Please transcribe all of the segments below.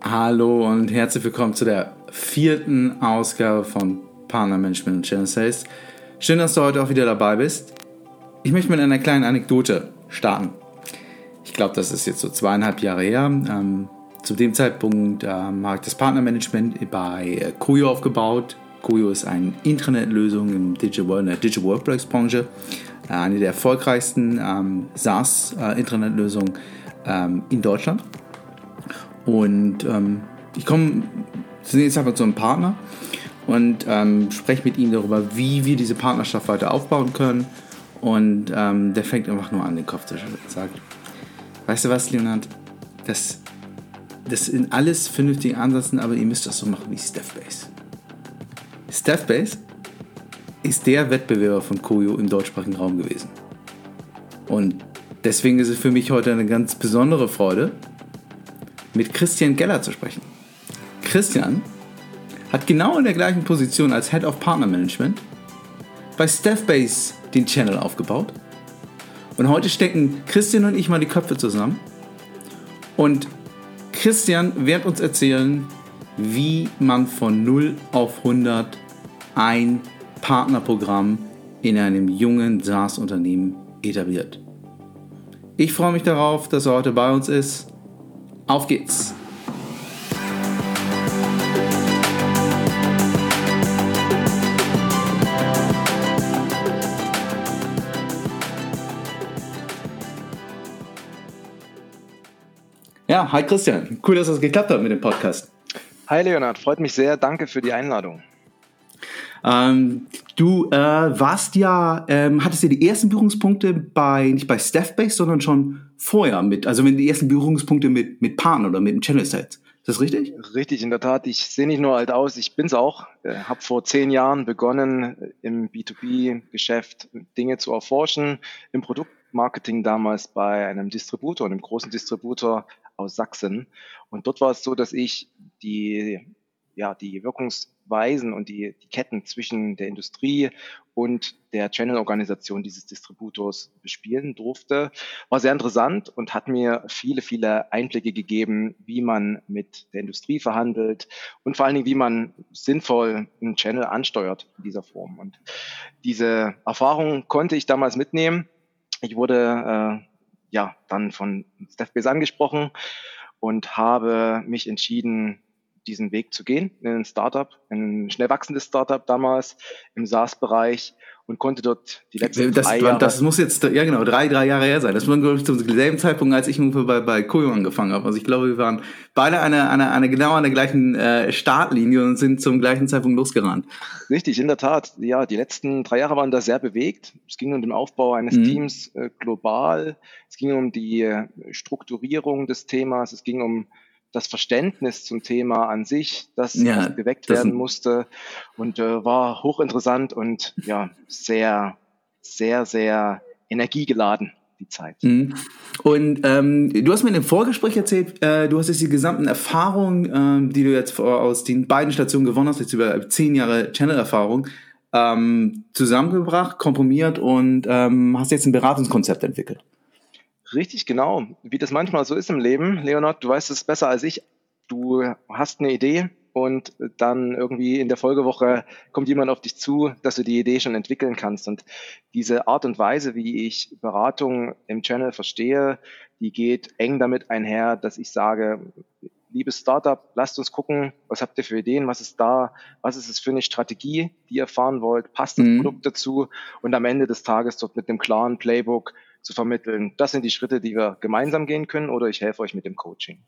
Hallo und herzlich willkommen zu der vierten Ausgabe von Partner Management und Channel. Schön, dass du heute auch wieder dabei bist. Ich möchte mit einer kleinen Anekdote starten. Ich glaube, das ist jetzt so zweieinhalb Jahre her. Ähm, zu dem Zeitpunkt ähm, habe ich das Partnermanagement bei Kuyo äh, aufgebaut. Kuyo ist eine Intranet-Lösung im Digital, in der Digital Workplace-Branche. Äh, eine der erfolgreichsten ähm, SaaS-Intranet-Lösungen äh, ähm, in Deutschland. Und ähm, ich komme zunächst einfach zu einem Partner und ähm, spreche mit ihm darüber, wie wir diese Partnerschaft weiter aufbauen können. Und ähm, der fängt einfach nur an, den Kopf zu schütteln und sagt, weißt du was, Leonard, das, das sind alles vernünftige Ansätze, aber ihr müsst das so machen wie Staffbase. Staffbase ist der Wettbewerber von Koyo im deutschsprachigen Raum gewesen. Und deswegen ist es für mich heute eine ganz besondere Freude, mit Christian Geller zu sprechen. Christian hat genau in der gleichen Position als Head of Partner Management bei Staffbase den Channel aufgebaut. Und heute stecken Christian und ich mal die Köpfe zusammen. Und Christian wird uns erzählen, wie man von 0 auf 100 ein Partnerprogramm in einem jungen SaaS-Unternehmen etabliert. Ich freue mich darauf, dass er heute bei uns ist. Auf geht's! Ja, hi Christian. Cool, dass es geklappt hat mit dem Podcast. Hi Leonard, freut mich sehr. Danke für die Einladung. Ähm, du äh, warst ja, ähm, hattest ja die ersten Berührungspunkte bei, nicht bei Staffbase, sondern schon vorher mit, also wenn die ersten Berührungspunkte mit, mit Partner oder mit dem Channel Set. Ist das richtig? Richtig, in der Tat. Ich sehe nicht nur alt aus, ich bin's auch. Äh, habe vor zehn Jahren begonnen, im B2B-Geschäft Dinge zu erforschen, im Produktmarketing damals bei einem Distributor, einem großen Distributor aus Sachsen. Und dort war es so, dass ich die, ja, die Wirkungs Weisen und die, die Ketten zwischen der Industrie und der Channel-Organisation dieses Distributors bespielen durfte. War sehr interessant und hat mir viele, viele Einblicke gegeben, wie man mit der Industrie verhandelt und vor allen Dingen, wie man sinnvoll einen Channel ansteuert in dieser Form. Und diese Erfahrung konnte ich damals mitnehmen. Ich wurde äh, ja dann von Staffbase angesprochen und habe mich entschieden, diesen Weg zu gehen in ein Startup, ein schnell wachsendes Startup damals im SaaS-Bereich und konnte dort die letzten das, drei Jahre. Das muss jetzt, ja genau, drei, drei Jahre her sein. Das war, glaube ich, zum selben Zeitpunkt, als ich bei, bei Koyo angefangen habe. Also ich glaube, wir waren beide eine, eine, eine genau an der gleichen äh, Startlinie und sind zum gleichen Zeitpunkt losgerannt. Richtig, in der Tat. Ja, die letzten drei Jahre waren da sehr bewegt. Es ging um den Aufbau eines mhm. Teams äh, global. Es ging um die äh, Strukturierung des Themas. Es ging um das Verständnis zum Thema an sich, das ja, geweckt das werden musste und äh, war hochinteressant und ja, sehr, sehr, sehr energiegeladen die Zeit. Mhm. Und ähm, du hast mir in dem Vorgespräch erzählt, äh, du hast jetzt die gesamten Erfahrungen, ähm, die du jetzt aus den beiden Stationen gewonnen hast, jetzt über zehn Jahre Channel-Erfahrung, ähm, zusammengebracht, komprimiert und ähm, hast jetzt ein Beratungskonzept entwickelt. Richtig, genau. Wie das manchmal so ist im Leben, Leonard, du weißt es besser als ich. Du hast eine Idee und dann irgendwie in der Folgewoche kommt jemand auf dich zu, dass du die Idee schon entwickeln kannst. Und diese Art und Weise, wie ich Beratung im Channel verstehe, die geht eng damit einher, dass ich sage, liebes Startup, lasst uns gucken, was habt ihr für Ideen, was ist da, was ist es für eine Strategie, die ihr fahren wollt, passt das mhm. Produkt dazu und am Ende des Tages dort mit einem klaren Playbook zu vermitteln, das sind die Schritte, die wir gemeinsam gehen können oder ich helfe euch mit dem Coaching.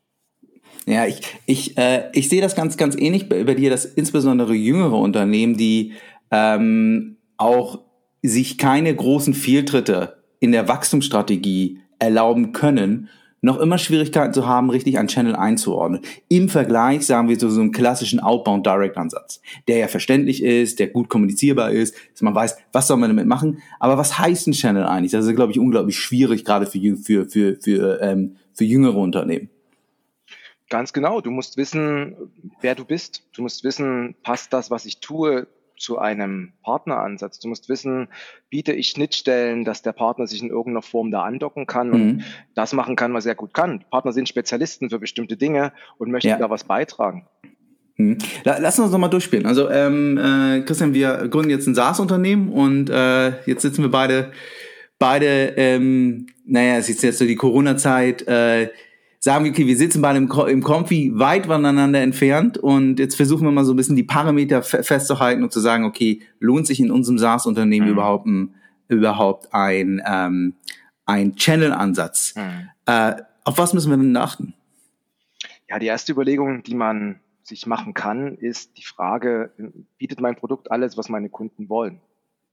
Ja, ich, ich, äh, ich sehe das ganz, ganz ähnlich bei, bei dir, dass insbesondere jüngere Unternehmen, die ähm, auch sich keine großen Fehltritte in der Wachstumsstrategie erlauben können, noch immer Schwierigkeiten zu haben, richtig ein Channel einzuordnen. Im Vergleich, sagen wir, zu so einem klassischen Outbound Direct Ansatz, der ja verständlich ist, der gut kommunizierbar ist, dass man weiß, was soll man damit machen. Aber was heißt ein Channel eigentlich? Das ist, glaube ich, unglaublich schwierig, gerade für, für, für, für, ähm, für jüngere Unternehmen. Ganz genau. Du musst wissen, wer du bist. Du musst wissen, passt das, was ich tue, zu einem Partneransatz. Du musst wissen, biete ich Schnittstellen, dass der Partner sich in irgendeiner Form da andocken kann mhm. und das machen kann, was er gut kann. Partner sind Spezialisten für bestimmte Dinge und möchten ja. da was beitragen. Mhm. Lass uns noch mal durchspielen. Also ähm, äh, Christian, wir gründen jetzt ein SaaS-Unternehmen und äh, jetzt sitzen wir beide, beide, ähm, naja, es ist jetzt so die Corona-Zeit, äh, sagen wir, okay, wir sitzen beide im, im Comfy weit voneinander entfernt und jetzt versuchen wir mal so ein bisschen die Parameter festzuhalten und zu sagen, okay, lohnt sich in unserem SaaS-Unternehmen mhm. überhaupt ein, überhaupt ein, ähm, ein Channel-Ansatz? Mhm. Äh, auf was müssen wir denn achten? Ja, die erste Überlegung, die man sich machen kann, ist die Frage, bietet mein Produkt alles, was meine Kunden wollen?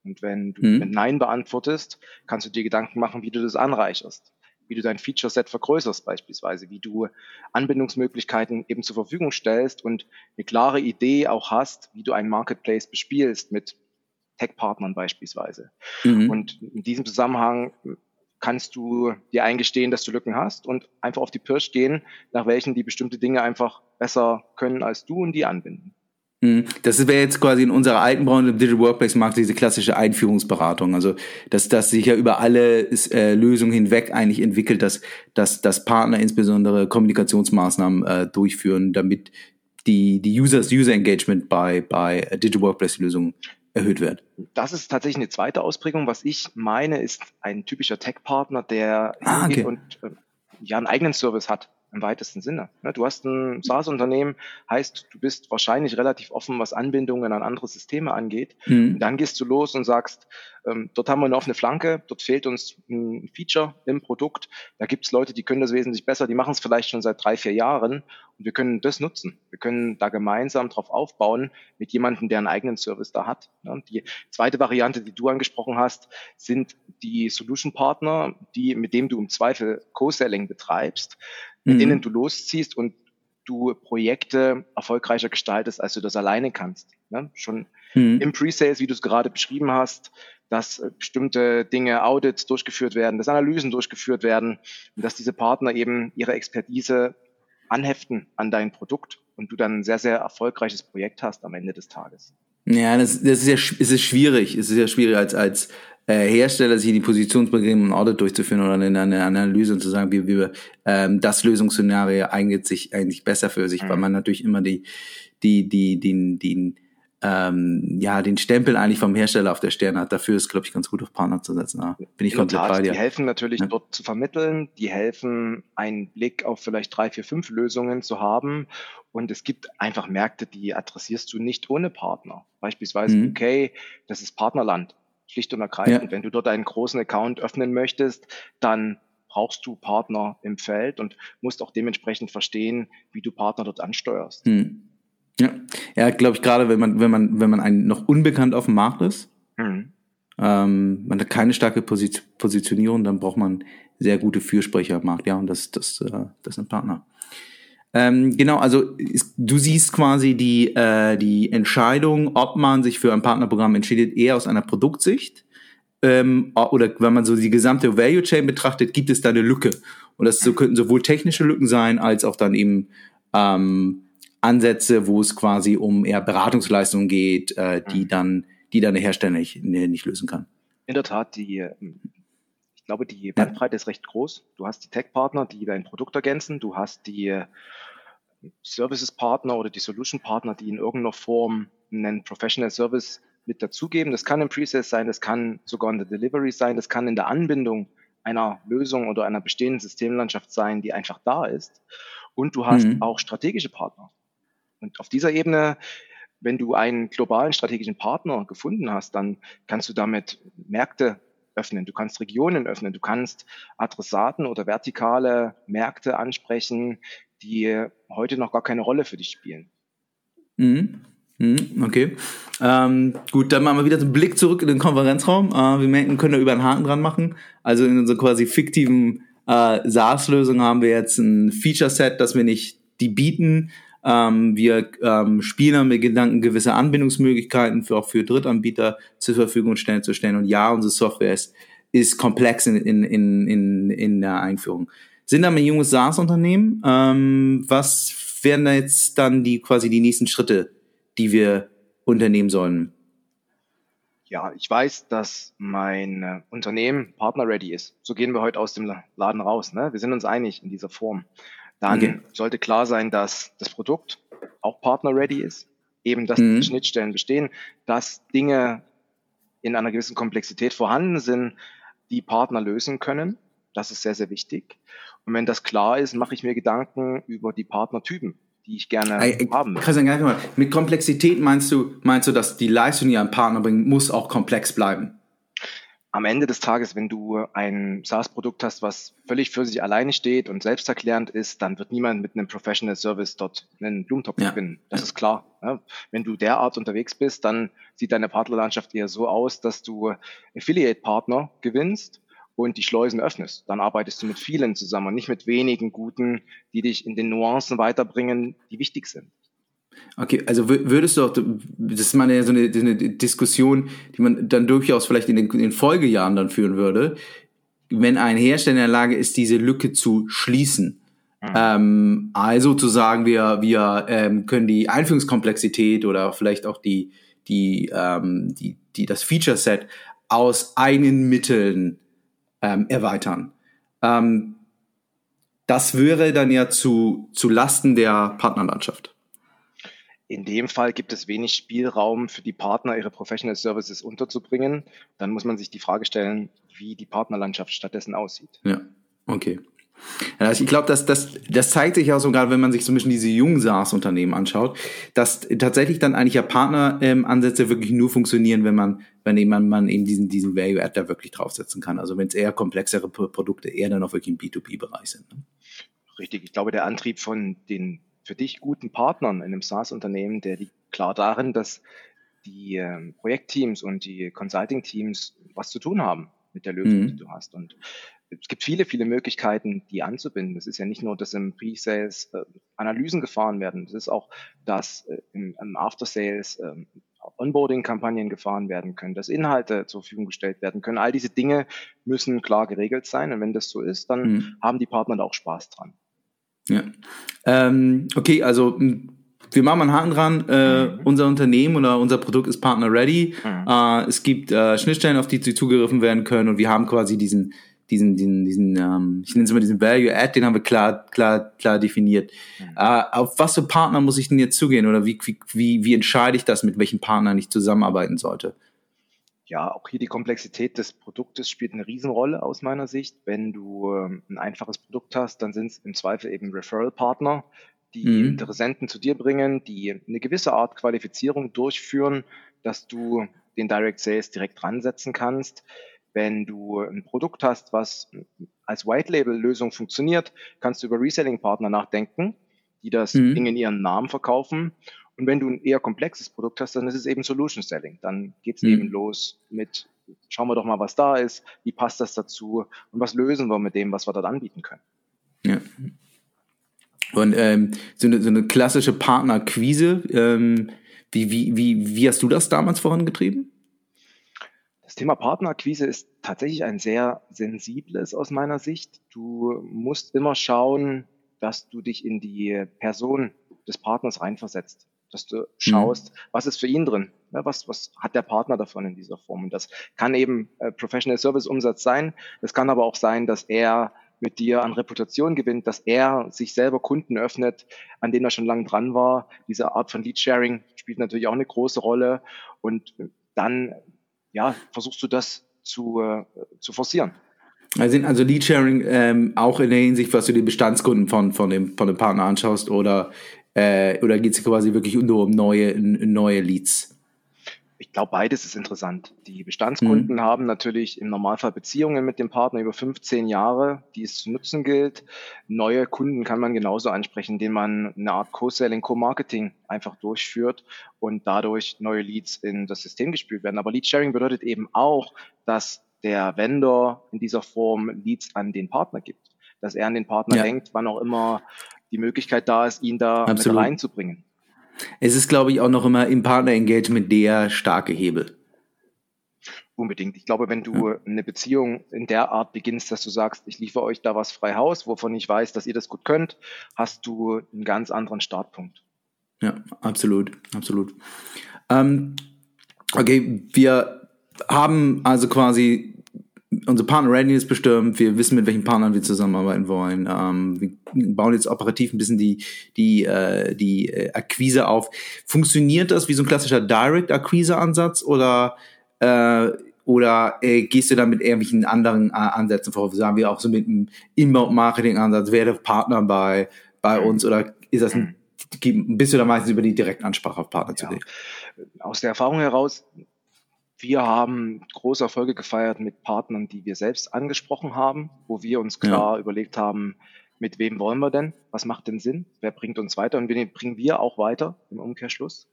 Und wenn du mhm. mit Nein beantwortest, kannst du dir Gedanken machen, wie du das anreicherst wie du dein Feature-Set vergrößerst beispielsweise, wie du Anbindungsmöglichkeiten eben zur Verfügung stellst und eine klare Idee auch hast, wie du einen Marketplace bespielst mit Tech-Partnern beispielsweise. Mhm. Und in diesem Zusammenhang kannst du dir eingestehen, dass du Lücken hast und einfach auf die Pirsch gehen, nach welchen die bestimmte Dinge einfach besser können als du und die anbinden. Mhm. Das wäre jetzt quasi in unserer alten Branche im Digital Workplace Markt diese klassische Einführungsberatung. Also, dass das sich ja über alle äh, Lösungen hinweg eigentlich entwickelt, dass, dass, dass Partner insbesondere Kommunikationsmaßnahmen äh, durchführen, damit die, die Users, User Engagement bei, bei Digital Workplace Lösungen erhöht wird. Das ist tatsächlich eine zweite Ausprägung. Was ich meine, ist ein typischer Tech-Partner, der ah, okay. und äh, ja einen eigenen Service hat im weitesten Sinne. Ne, du hast ein SaaS-Unternehmen, heißt, du bist wahrscheinlich relativ offen, was Anbindungen an andere Systeme angeht. Mhm. Dann gehst du los und sagst, ähm, dort haben wir eine offene Flanke, dort fehlt uns ein Feature im Produkt. Da gibt es Leute, die können das wesentlich besser, die machen es vielleicht schon seit drei, vier Jahren und wir können das nutzen. Wir können da gemeinsam drauf aufbauen mit jemandem, der einen eigenen Service da hat. Ne? Die zweite Variante, die du angesprochen hast, sind die Solution Partner, die, mit dem du im Zweifel Co-Selling betreibst mit mhm. denen du losziehst und du Projekte erfolgreicher gestaltest, als du das alleine kannst. Ne? Schon mhm. im Pre-Sales, wie du es gerade beschrieben hast, dass äh, bestimmte Dinge, Audits durchgeführt werden, dass Analysen durchgeführt werden und dass diese Partner eben ihre Expertise anheften an dein Produkt und du dann ein sehr, sehr erfolgreiches Projekt hast am Ende des Tages. Ja, das, das ist ja es ist schwierig. Es ist ja schwierig als, als äh, Hersteller, sich die Positionsbegrenzung im Audit durchzuführen oder eine, eine Analyse und zu sagen, wie, wie ähm, das Lösungsszenario eignet sich eigentlich besser für sich, mhm. weil man natürlich immer die, die, die, den, den, ähm, ja, den Stempel eigentlich vom Hersteller auf der Stirn hat. Dafür ist, glaube ich, ganz gut auf Partner zu setzen. Ja, bin ich In komplett Tat, bei dir. Die helfen natürlich ja. dort zu vermitteln, die helfen, einen Blick auf vielleicht drei, vier, fünf Lösungen zu haben. Und es gibt einfach Märkte, die adressierst du nicht ohne Partner. Beispielsweise mhm. UK, das ist Partnerland schlicht und ergreifend. Ja. Wenn du dort einen großen Account öffnen möchtest, dann brauchst du Partner im Feld und musst auch dementsprechend verstehen, wie du Partner dort ansteuerst. Hm. Ja, ja glaube ich, gerade wenn man, wenn man, wenn man ein noch unbekannt auf dem Markt ist, hm. ähm, man hat keine starke Positionierung, dann braucht man sehr gute Fürsprecher am Markt, ja, und das, das, äh, das sind Partner. Ähm, genau, also ist, du siehst quasi die, äh, die Entscheidung, ob man sich für ein Partnerprogramm entscheidet, eher aus einer Produktsicht ähm, oder wenn man so die gesamte Value Chain betrachtet, gibt es da eine Lücke. Und das so, könnten sowohl technische Lücken sein, als auch dann eben ähm, Ansätze, wo es quasi um eher Beratungsleistungen geht, äh, die mhm. dann, die dann der Hersteller nicht, nicht lösen kann. In der Tat, die ähm, ich glaube, die Bandbreite ja. ist recht groß. Du hast die Tech-Partner, die dein Produkt ergänzen. Du hast die Services-Partner oder die Solution-Partner, die in irgendeiner Form einen Professional Service mit dazugeben. Das kann im Pre-Sales sein, das kann sogar in der Delivery sein, das kann in der Anbindung einer Lösung oder einer bestehenden Systemlandschaft sein, die einfach da ist. Und du hast mhm. auch strategische Partner. Und auf dieser Ebene, wenn du einen globalen strategischen Partner gefunden hast, dann kannst du damit Märkte öffnen, du kannst Regionen öffnen, du kannst Adressaten oder vertikale Märkte ansprechen, die heute noch gar keine Rolle für dich spielen. Mhm. Mhm, okay. Ähm, gut, dann machen wir wieder so einen Blick zurück in den Konferenzraum. Äh, wir merken, können da über einen Haken dran machen. Also in unserer quasi fiktiven äh, SaaS-Lösung haben wir jetzt ein Feature-Set, das wir nicht die bieten. Ähm, wir ähm, spielen mit Gedanken gewisse Anbindungsmöglichkeiten für auch für Drittanbieter zur Verfügung stellen zu stellen. Und ja, unsere Software ist, ist komplex in, in, in, in, in der Einführung sind aber ein junges SaaS-Unternehmen. Ähm, was wären da jetzt dann die quasi die nächsten Schritte, die wir unternehmen sollen? Ja, ich weiß, dass mein äh, Unternehmen partner-ready ist. So gehen wir heute aus dem Laden raus. Ne? Wir sind uns einig in dieser Form. Dann okay. sollte klar sein, dass das Produkt auch partner-ready ist. Eben, dass mhm. Schnittstellen bestehen, dass Dinge in einer gewissen Komplexität vorhanden sind, die Partner lösen können. Das ist sehr, sehr wichtig. Und wenn das klar ist, mache ich mir Gedanken über die Partnertypen, die ich gerne I, haben möchte. Mit Komplexität meinst du, meinst du, dass die Leistung, die ein Partner bringt, muss auch komplex bleiben? Am Ende des Tages, wenn du ein SaaS-Produkt hast, was völlig für sich alleine steht und selbsterklärend ist, dann wird niemand mit einem Professional Service dort einen Blumentopf ja. gewinnen. Das ist klar. Ja. Wenn du derart unterwegs bist, dann sieht deine Partnerlandschaft eher so aus, dass du Affiliate-Partner gewinnst und die Schleusen öffnest. Dann arbeitest du mit vielen zusammen und nicht mit wenigen guten, die dich in den Nuancen weiterbringen, die wichtig sind. Okay, also würdest du auch, das ist mal so eine, eine Diskussion, die man dann durchaus vielleicht in den, in den Folgejahren dann führen würde, wenn ein Hersteller in der Lage ist, diese Lücke zu schließen. Mhm. Ähm, also zu sagen, wir, wir ähm, können die Einführungskomplexität oder vielleicht auch die, die, ähm, die, die, das Feature Set aus eigenen Mitteln ähm, erweitern. Ähm, das wäre dann ja zu, zu Lasten der Partnerlandschaft. In dem Fall gibt es wenig Spielraum für die Partner, ihre Professional Services unterzubringen. Dann muss man sich die Frage stellen, wie die Partnerlandschaft stattdessen aussieht. Ja, okay. Also ich glaube, dass das, das zeigt sich auch sogar, wenn man sich so ein bisschen diese jungen SaaS-Unternehmen anschaut, dass tatsächlich dann eigentlich ja Partneransätze ähm, wirklich nur funktionieren, wenn man, wenn eben man, man eben diesen, diesen Value-Add da wirklich draufsetzen kann. Also wenn es eher komplexere Produkte eher dann auch wirklich im B2B-Bereich sind. Ne? Richtig. Ich glaube, der Antrieb von den für dich guten Partnern in einem SaaS-Unternehmen, der liegt klar darin, dass die äh, Projektteams und die Consulting-Teams was zu tun haben mit der Lösung, mhm. die du hast. Und es gibt viele, viele Möglichkeiten, die anzubinden. Das ist ja nicht nur, dass im Pre-Sales äh, Analysen gefahren werden. Das ist auch, dass äh, im, im After-Sales äh, Onboarding-Kampagnen gefahren werden können, dass Inhalte zur Verfügung gestellt werden können. All diese Dinge müssen klar geregelt sein. Und wenn das so ist, dann mhm. haben die Partner da auch Spaß dran. Ja. Ähm, okay, also wir machen mal einen Haken dran. Äh, mhm. Unser Unternehmen oder unser Produkt ist Partner Ready. Mhm. Äh, es gibt äh, Schnittstellen, auf die zugegriffen werden können und wir haben quasi diesen, diesen, diesen, diesen, ähm, ich nenne es immer diesen Value Add, den haben wir klar, klar, klar definiert. Mhm. Äh, auf was für Partner muss ich denn jetzt zugehen oder wie, wie, wie entscheide ich das, mit welchen Partnern ich zusammenarbeiten sollte? Ja, auch hier die Komplexität des Produktes spielt eine Riesenrolle aus meiner Sicht. Wenn du ähm, ein einfaches Produkt hast, dann sind es im Zweifel eben Referral-Partner, die mhm. Interessenten zu dir bringen, die eine gewisse Art Qualifizierung durchführen, dass du den Direct Sales direkt dran setzen kannst. Wenn du ein Produkt hast, was als White Label Lösung funktioniert, kannst du über Reselling Partner nachdenken, die das mhm. Ding in ihren Namen verkaufen und wenn du ein eher komplexes Produkt hast, dann ist es eben Solution Selling. Dann geht es mhm. eben los mit, schauen wir doch mal, was da ist, wie passt das dazu und was lösen wir mit dem, was wir dort anbieten können. Ja. Und ähm, so, eine, so eine klassische Partnerquise, ähm, wie, wie, wie, wie hast du das damals vorangetrieben? Das Thema Partnerakquise ist tatsächlich ein sehr sensibles aus meiner Sicht. Du musst immer schauen, dass du dich in die Person des Partners reinversetzt dass du schaust, mhm. was ist für ihn drin, ne, was, was hat der Partner davon in dieser Form. Und das kann eben äh, Professional Service Umsatz sein. Es kann aber auch sein, dass er mit dir an Reputation gewinnt, dass er sich selber Kunden öffnet, an denen er schon lange dran war. Diese Art von Lead Sharing spielt natürlich auch eine große Rolle. Und dann, ja, versuchst du das zu, äh, zu forcieren. Also sind also Lead Sharing ähm, auch in der Hinsicht, was du die Bestandskunden von, von, dem, von dem Partner anschaust oder äh, oder geht es quasi wirklich nur um neue, neue Leads? Ich glaube, beides ist interessant. Die Bestandskunden mhm. haben natürlich im Normalfall Beziehungen mit dem Partner über 15 Jahre, die es zu nutzen gilt. Neue Kunden kann man genauso ansprechen, indem man eine Art Co-Selling, Co-Marketing einfach durchführt und dadurch neue Leads in das System gespielt werden. Aber Lead-Sharing bedeutet eben auch, dass der Vendor in dieser Form Leads an den Partner gibt. Dass er an den Partner ja. denkt, wann auch immer die Möglichkeit da ist, ihn da Absolut. mit reinzubringen. Es ist, glaube ich, auch noch immer im Partner-Engagement der starke Hebel. Unbedingt. Ich glaube, wenn du eine Beziehung in der Art beginnst, dass du sagst, ich liefere euch da was frei Haus, wovon ich weiß, dass ihr das gut könnt, hast du einen ganz anderen Startpunkt. Ja, absolut, absolut. Ähm, okay, wir haben also quasi unsere Partner Readiness bestimmt, wir wissen, mit welchen Partnern wir zusammenarbeiten wollen. Ähm, wir bauen jetzt operativ ein bisschen die, die, äh, die äh, Akquise auf. Funktioniert das wie so ein klassischer Direct-Akquise-Ansatz oder, äh, oder äh, gehst du da mit irgendwelchen anderen äh, Ansätzen vor? Sagen wir auch so mit einem Inbound-Marketing-Ansatz, wer der Partner bei, bei uns oder ist das ein, bist du da meistens über die Direktansprache auf Partner ja. zu legen? Aus der Erfahrung heraus wir haben große Erfolge gefeiert mit Partnern, die wir selbst angesprochen haben, wo wir uns klar ja. überlegt haben, mit wem wollen wir denn? Was macht denn Sinn? Wer bringt uns weiter? Und wen bringen wir auch weiter im Umkehrschluss?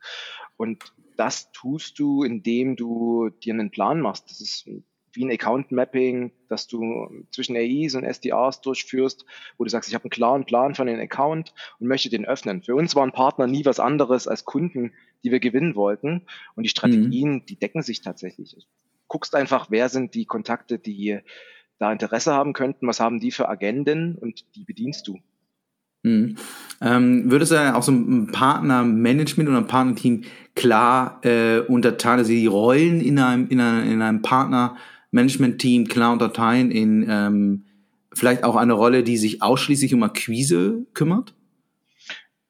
Und das tust du, indem du dir einen Plan machst. Das ist wie ein Account Mapping, dass du zwischen AIs und SDRs durchführst, wo du sagst, ich habe einen klaren Plan von den Account und möchte den öffnen. Für uns waren Partner nie was anderes als Kunden, die wir gewinnen wollten. Und die Strategien, mhm. die decken sich tatsächlich. Du guckst einfach, wer sind die Kontakte, die da Interesse haben könnten, was haben die für Agenden und die bedienst du. Mhm. Ähm, würdest du auch so ein Partnermanagement oder ein Partnerteam klar äh, unterteilen, also die Rollen in einem, in einem, in einem Partnermanagement-Team klar unterteilen in ähm, vielleicht auch eine Rolle, die sich ausschließlich um Akquise kümmert?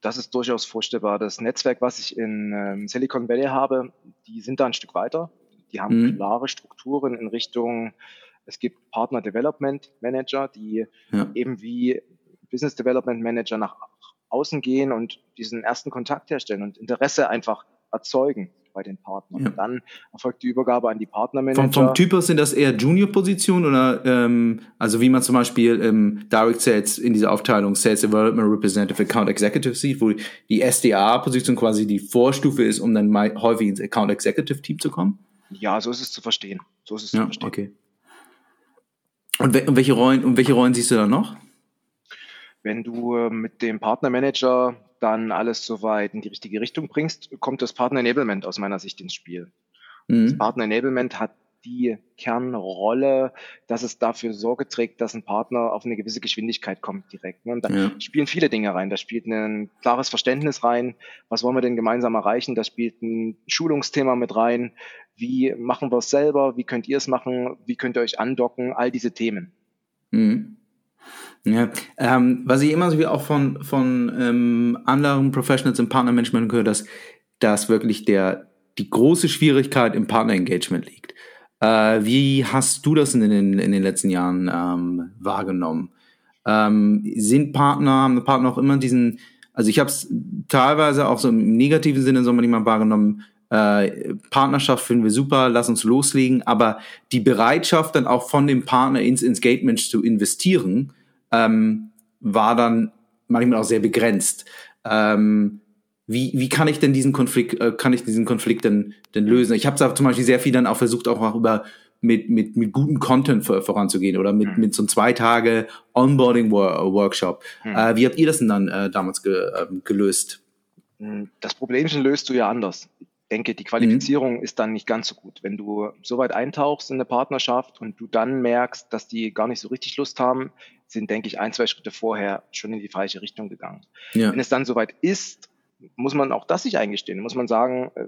das ist durchaus vorstellbar. Das Netzwerk, was ich in ähm, Silicon Valley habe, die sind da ein Stück weiter. Die haben mhm. klare Strukturen in Richtung, es gibt Partner Development Manager, die ja. eben wie Business Development Manager nach außen gehen und diesen ersten Kontakt herstellen und Interesse einfach erzeugen bei den Partnern. Ja. Dann erfolgt die Übergabe an die Partnermanager. Vom, vom Typ aus sind das eher Junior-Positionen oder ähm, also wie man zum Beispiel ähm, Direct Sales in dieser Aufteilung Sales Development Representative Account Executive sieht, wo die SDA-Position quasi die Vorstufe ist, um dann mal häufig ins Account Executive Team zu kommen? Ja, so ist es zu verstehen. So ist es ja, zu verstehen. Okay. Und, we und welche Rollen und welche Rollen siehst du da noch? Wenn du äh, mit dem Partnermanager dann alles soweit in die richtige Richtung bringst, kommt das Partner Enablement aus meiner Sicht ins Spiel. Mhm. Das Partner Enablement hat die Kernrolle, dass es dafür Sorge trägt, dass ein Partner auf eine gewisse Geschwindigkeit kommt direkt. Ne? Und da ja. spielen viele Dinge rein. Da spielt ein klares Verständnis rein. Was wollen wir denn gemeinsam erreichen? Da spielt ein Schulungsthema mit rein. Wie machen wir es selber? Wie könnt ihr es machen? Wie könnt ihr euch andocken? All diese Themen. Mhm. Ja, ähm, was ich immer so wie auch von, von ähm, anderen Professionals im Partnermanagement höre, dass, dass wirklich der, die große Schwierigkeit im Partnerengagement liegt. Äh, wie hast du das in den, in den letzten Jahren ähm, wahrgenommen? Ähm, sind Partner, haben Partner auch immer diesen, also ich habe es teilweise auch so im negativen Sinne so manchmal wahrgenommen, äh, Partnerschaft finden wir super, lass uns loslegen, aber die Bereitschaft dann auch von dem Partner ins Engagement zu investieren, ähm, war dann manchmal auch sehr begrenzt. Ähm, wie, wie kann ich denn diesen Konflikt, äh, kann ich diesen Konflikt denn, denn lösen? Ich habe zum Beispiel sehr viel dann auch versucht, auch, über mit, mit, mit gutem Content vor, voranzugehen oder mit, mhm. mit so einem zwei Tage Onboarding-Workshop. Mhm. Äh, wie habt ihr das denn dann äh, damals ge, äh, gelöst? Hm, das Problemchen löst du ja anders. Ich denke, die Qualifizierung mhm. ist dann nicht ganz so gut. Wenn du so weit eintauchst in eine Partnerschaft und du dann merkst, dass die gar nicht so richtig Lust haben, sind, denke ich, ein, zwei Schritte vorher schon in die falsche Richtung gegangen. Ja. Wenn es dann soweit ist, muss man auch das sich eingestehen. Muss man sagen, äh,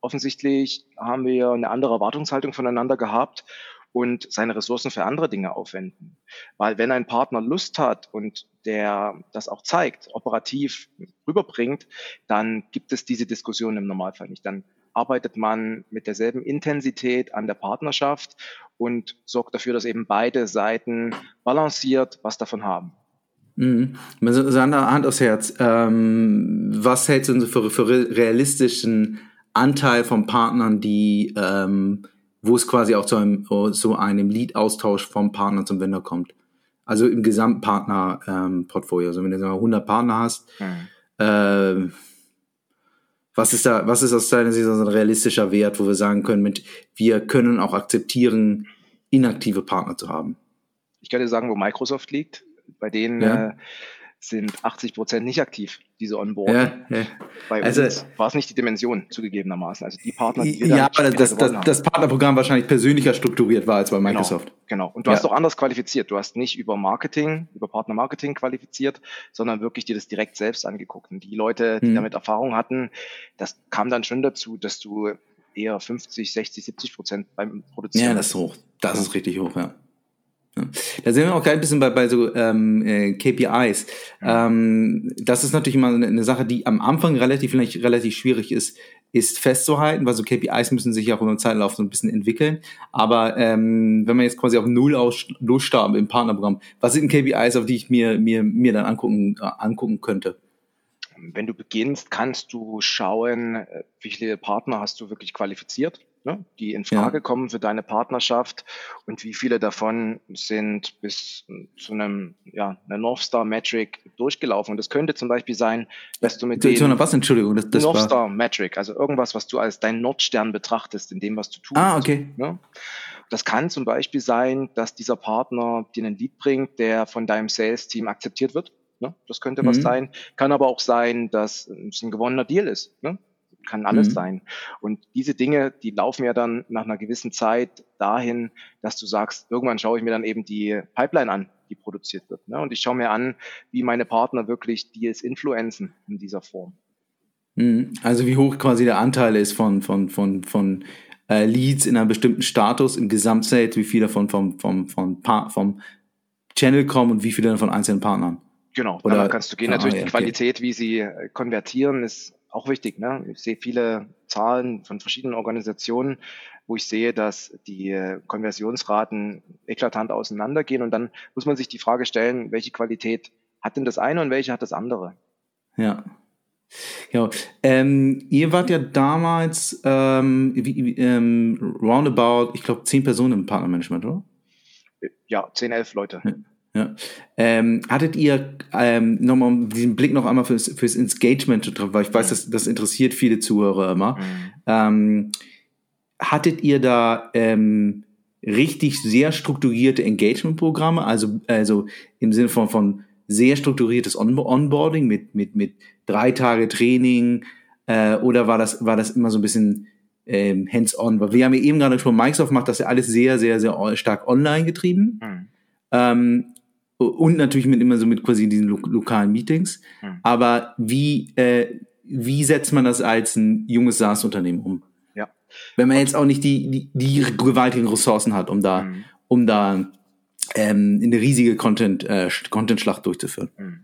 offensichtlich haben wir eine andere Erwartungshaltung voneinander gehabt und seine Ressourcen für andere Dinge aufwenden. Weil wenn ein Partner Lust hat und der das auch zeigt, operativ rüberbringt, dann gibt es diese Diskussion im Normalfall nicht. Dann arbeitet man mit derselben Intensität an der Partnerschaft und sorgt dafür, dass eben beide Seiten balanciert was davon haben. Mhm. Sander, Hand aufs Herz. Ähm, was hältst du für, für realistischen Anteil von Partnern, die, ähm, wo es quasi auch zu einem, zu einem Lead-Austausch vom Partner zum Vendor kommt? Also im Gesamtpartner-Portfolio. Ähm, also wenn du 100 Partner hast, mhm. äh, was ist da, was ist aus deiner Sicht so ein realistischer Wert, wo wir sagen können, mit, wir können auch akzeptieren, inaktive Partner zu haben? Ich kann dir sagen, wo Microsoft liegt. Bei denen ja. äh, sind 80 Prozent nicht aktiv, diese Onboarding. Ja, ja. Bei also, war es nicht die Dimension zugegebenermaßen. Also die Partner, die Ja, aber das, das, das, Partnerprogramm wahrscheinlich persönlicher strukturiert war als bei genau, Microsoft. Genau. genau. Und du ja. hast doch anders qualifiziert. Du hast nicht über Marketing, über Partnermarketing qualifiziert, sondern wirklich dir das direkt selbst angeguckt. Und die Leute, die hm. damit Erfahrung hatten, das kam dann schon dazu, dass du eher 50, 60, 70 Prozent beim Produzieren. Ja, das ist hoch. Das ist richtig hoch, ja. Da sind wir auch ein bisschen bei, bei so ähm, äh, KPIs. Ähm, das ist natürlich immer eine Sache, die am Anfang relativ, relativ schwierig ist, ist festzuhalten, weil so KPIs müssen sich ja auch über den Zeitlauf so ein bisschen entwickeln. Aber ähm, wenn man jetzt quasi auf Null aus losstarten im Partnerprogramm, was sind KPIs, auf die ich mir, mir, mir dann angucken, äh, angucken könnte? Wenn du beginnst, kannst du schauen, äh, wie viele Partner hast du wirklich qualifiziert ne, die in Frage ja. kommen für deine Partnerschaft und wie viele davon sind bis zu einem, ja, einer North Star Metric durchgelaufen. Und das könnte zum Beispiel sein, dass du mit dem was, Entschuldigung, das, das North Star Metric, also irgendwas, was du als dein Nordstern betrachtest in dem, was du tust. Ah, okay. Ne? Das kann zum Beispiel sein, dass dieser Partner dir einen Lead bringt, der von deinem Sales-Team akzeptiert wird. Ne? Das könnte mhm. was sein. Kann aber auch sein, dass es ein gewonnener Deal ist. Ne? Kann alles mhm. sein. Und diese Dinge, die laufen ja dann nach einer gewissen Zeit dahin, dass du sagst, irgendwann schaue ich mir dann eben die Pipeline an, die produziert wird. Ne? Und ich schaue mir an, wie meine Partner wirklich Deals influenzen in dieser Form. Mhm. Also wie hoch quasi der Anteil ist von, von, von, von äh, Leads in einem bestimmten Status im Gesamtsales, wie viele davon vom, vom, vom, vom Channel kommen und wie viele von einzelnen Partnern. Genau, Oder, kannst du gehen. Natürlich die Qualität, wie sie äh, konvertieren, ist auch wichtig. Ne? Ich sehe viele Zahlen von verschiedenen Organisationen, wo ich sehe, dass die äh, Konversionsraten eklatant auseinandergehen. Und dann muss man sich die Frage stellen, welche Qualität hat denn das eine und welche hat das andere? Ja. Ja, ähm, ihr wart ja damals ähm, wie, ähm, roundabout, ich glaube, zehn Personen im Partnermanagement, oder? Ja, zehn, elf Leute. Ja. Ähm, hattet ihr ähm, nochmal diesen Blick noch einmal fürs, fürs Engagement drauf, weil ich weiß, das, das interessiert viele Zuhörer immer. Mhm. Ähm, hattet ihr da ähm, richtig sehr strukturierte Engagement-Programme, also, also im Sinne von, von sehr strukturiertes On Onboarding mit, mit, mit drei Tage Training äh, oder war das, war das immer so ein bisschen ähm, hands-on? Weil wir haben ja eben gerade schon Microsoft macht das ja alles sehr, sehr, sehr stark online getrieben. Mhm. Ähm, und natürlich mit immer so mit quasi diesen lo lokalen Meetings. Hm. Aber wie, äh, wie setzt man das als ein junges SaaS-Unternehmen um? Ja. Wenn man jetzt auch nicht die, die, die gewaltigen Ressourcen hat, um da, hm. um da ähm, eine riesige Content, äh, Content-Schlacht durchzuführen. Hm.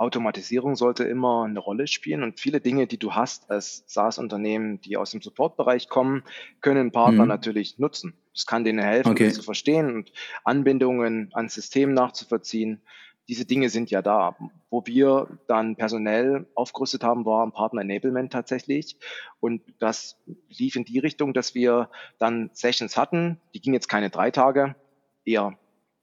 Automatisierung sollte immer eine Rolle spielen und viele Dinge, die du hast als SaaS-Unternehmen, die aus dem Support-Bereich kommen, können Partner mhm. natürlich nutzen. Das kann denen helfen, okay. das zu verstehen und Anbindungen ans System nachzuvollziehen. Diese Dinge sind ja da. Wo wir dann personell aufgerüstet haben, war ein Partner Enablement tatsächlich. Und das lief in die Richtung, dass wir dann Sessions hatten. Die gingen jetzt keine drei Tage, eher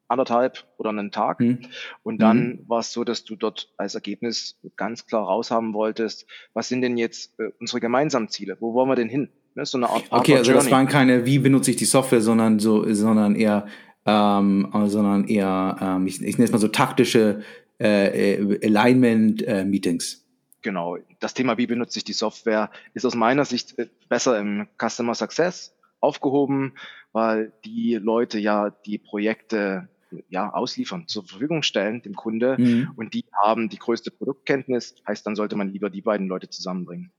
anderthalb oder einen Tag. Mhm. Und dann mhm. war es so, dass du dort als Ergebnis ganz klar raushaben wolltest, was sind denn jetzt äh, unsere gemeinsamen Ziele? Wo wollen wir denn hin? Ne, so eine Art Okay, also Journey. das waren keine, wie benutze ich die Software, sondern so, sondern eher, ähm, sondern eher, ähm, ich, ich nenne es mal so taktische äh, äh Alignment-Meetings. Äh, genau. Das Thema, wie benutze ich die Software, ist aus meiner Sicht äh, besser im Customer Success aufgehoben, weil die Leute ja die Projekte ja, ausliefern, zur Verfügung stellen dem Kunde mhm. und die haben die größte Produktkenntnis, heißt, dann sollte man lieber die beiden Leute zusammenbringen.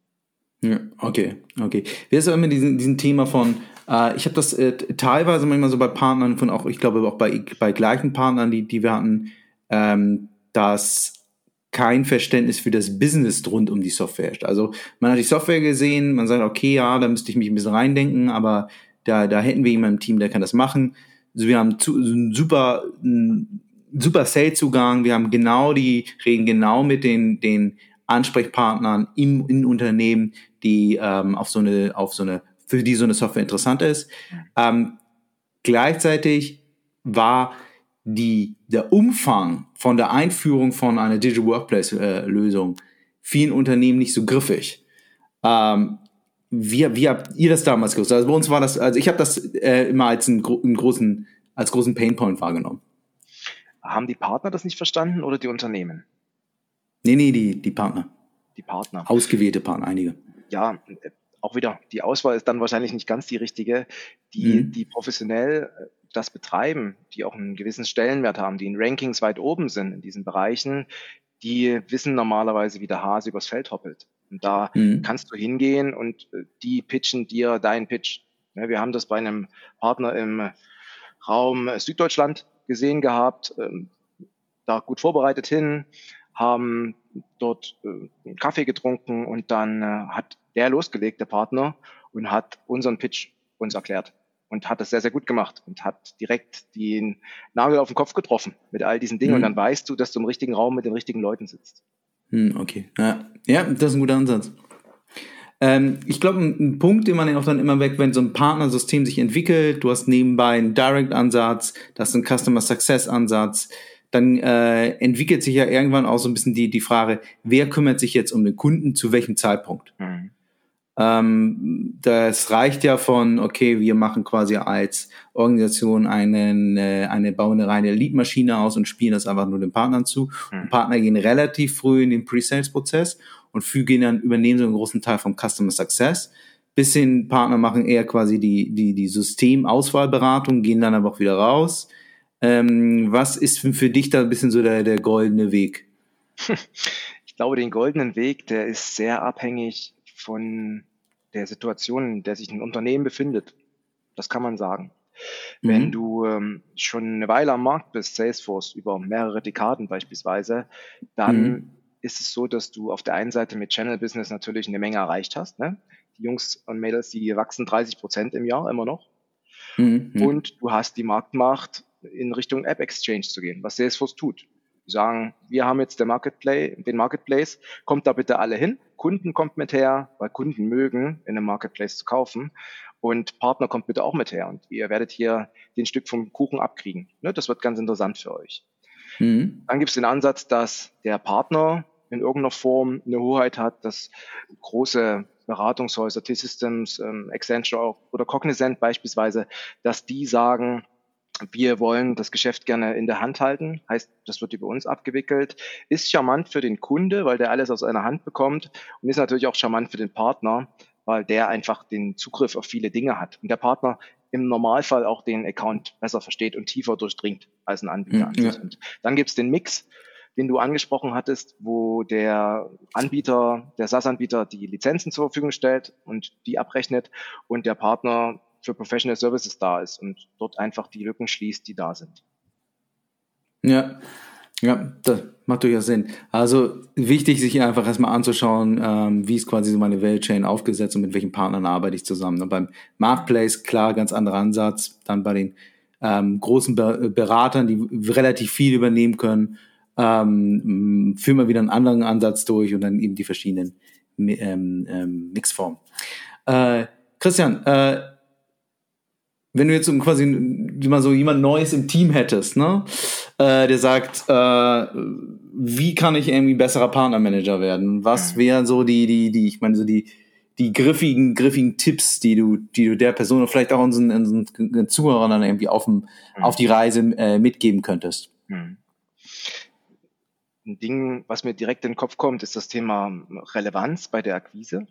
Ja, okay, okay. Wer ist immer diesen, diesen Thema von, äh, ich habe das äh, teilweise manchmal so bei Partnern von auch, ich glaube auch bei, bei gleichen Partnern, die, die wir hatten, ähm, dass kein Verständnis für das Business rund um die Software ist. Also man hat die Software gesehen, man sagt, okay, ja, da müsste ich mich ein bisschen reindenken, aber da, da hätten wir jemanden im Team, der kann das machen. Also wir haben zu, einen super, einen super Sales-Zugang. Wir haben genau die, reden genau mit den, den Ansprechpartnern im, in Unternehmen, die ähm, auf so eine, auf so eine, für die so eine Software interessant ist. Ähm, gleichzeitig war die, der Umfang von der Einführung von einer Digital Workplace äh, vielen Unternehmen nicht so griffig. Ähm, wie, wie habt ihr das damals gewusst? Also bei uns war das, also ich habe das äh, immer als einen, einen, großen, als großen Painpoint wahrgenommen. Haben die Partner das nicht verstanden oder die Unternehmen? Nee, nee, die, die Partner. Die Partner. Ausgewählte Partner, einige. Ja, auch wieder, die Auswahl ist dann wahrscheinlich nicht ganz die richtige. Die, mhm. die professionell äh, das betreiben, die auch einen gewissen Stellenwert haben, die in Rankings weit oben sind in diesen Bereichen, die wissen normalerweise, wie der Hase übers Feld hoppelt. Und da mhm. kannst du hingehen und äh, die pitchen dir deinen Pitch. Wir haben das bei einem Partner im Raum Süddeutschland gesehen gehabt, ähm, da gut vorbereitet hin, haben dort äh, einen Kaffee getrunken und dann äh, hat der losgelegt, der Partner, und hat unseren Pitch uns erklärt und hat das sehr, sehr gut gemacht und hat direkt den Nagel auf den Kopf getroffen mit all diesen Dingen. Mhm. Und dann weißt du, dass du im richtigen Raum mit den richtigen Leuten sitzt. Hm, okay. Ja. das ist ein guter Ansatz. Ähm, ich glaube, ein, ein, Punkt, den man auch dann immer weg, wenn so ein Partnersystem sich entwickelt, du hast nebenbei einen Direct-Ansatz, das ist ein Customer Success-Ansatz, dann äh, entwickelt sich ja irgendwann auch so ein bisschen die, die Frage, wer kümmert sich jetzt um den Kunden zu welchem Zeitpunkt? Mhm. Ähm, das reicht ja von, okay, wir machen quasi als Organisation einen, äh, eine, bauen eine reine Lead-Maschine aus und spielen das einfach nur den Partnern zu. Mhm. Und Partner gehen relativ früh in den Pre-Sales-Prozess und fügen dann, übernehmen so einen großen Teil vom Customer Success. Bis hin Partner machen eher quasi die, die, die Systemauswahlberatung, gehen dann aber auch wieder raus. Ähm, was ist für dich da ein bisschen so der, der goldene Weg? Ich glaube, den goldenen Weg, der ist sehr abhängig von der Situation, in der sich ein Unternehmen befindet. Das kann man sagen. Mhm. Wenn du ähm, schon eine Weile am Markt bist, Salesforce über mehrere Dekaden beispielsweise, dann mhm. ist es so, dass du auf der einen Seite mit Channel Business natürlich eine Menge erreicht hast. Ne? Die Jungs und Mädels, die wachsen 30 Prozent im Jahr immer noch. Mhm. Und du hast die Marktmacht, in Richtung App Exchange zu gehen, was Salesforce tut. Die sagen, wir haben jetzt den Marketplace, den Marketplace, kommt da bitte alle hin. Kunden kommt mit her, weil Kunden mögen, in einem Marketplace zu kaufen. Und Partner kommt bitte auch mit her. Und ihr werdet hier den Stück vom Kuchen abkriegen. Ne, das wird ganz interessant für euch. Mhm. Dann gibt es den Ansatz, dass der Partner in irgendeiner Form eine Hoheit hat, dass große Beratungshäuser, T-Systems, ähm, Accenture oder Cognizant beispielsweise, dass die sagen, wir wollen das Geschäft gerne in der Hand halten, heißt, das wird über uns abgewickelt. Ist charmant für den Kunde, weil der alles aus einer Hand bekommt und ist natürlich auch charmant für den Partner, weil der einfach den Zugriff auf viele Dinge hat und der Partner im Normalfall auch den Account besser versteht und tiefer durchdringt als ein Anbieter. Mhm, ja. Und dann gibt's den Mix, den du angesprochen hattest, wo der Anbieter, der SaaS-Anbieter die Lizenzen zur Verfügung stellt und die abrechnet und der Partner für Professional Services da ist und dort einfach die Lücken schließt, die da sind. Ja, ja, das macht durchaus Sinn. Also wichtig, sich einfach erstmal anzuschauen, ähm, wie ist quasi so meine Value aufgesetzt und mit welchen Partnern arbeite ich zusammen. Und beim Marketplace, klar, ganz anderer Ansatz. Dann bei den ähm, großen Be Beratern, die relativ viel übernehmen können, ähm, führen wir wieder einen anderen Ansatz durch und dann eben die verschiedenen ähm, ähm, Mixformen. Äh, Christian, äh, wenn du jetzt quasi mal so jemand Neues im Team hättest, ne, äh, der sagt, äh, wie kann ich irgendwie besserer Partnermanager werden? Was wären so die, die, die, ich meine, so die, die griffigen, griffigen Tipps, die du, die du der Person oder vielleicht auch unseren, unseren Zuhörern dann irgendwie auf, dem, mhm. auf die Reise äh, mitgeben könntest? Mhm. Ein Ding, was mir direkt in den Kopf kommt, ist das Thema Relevanz bei der Akquise.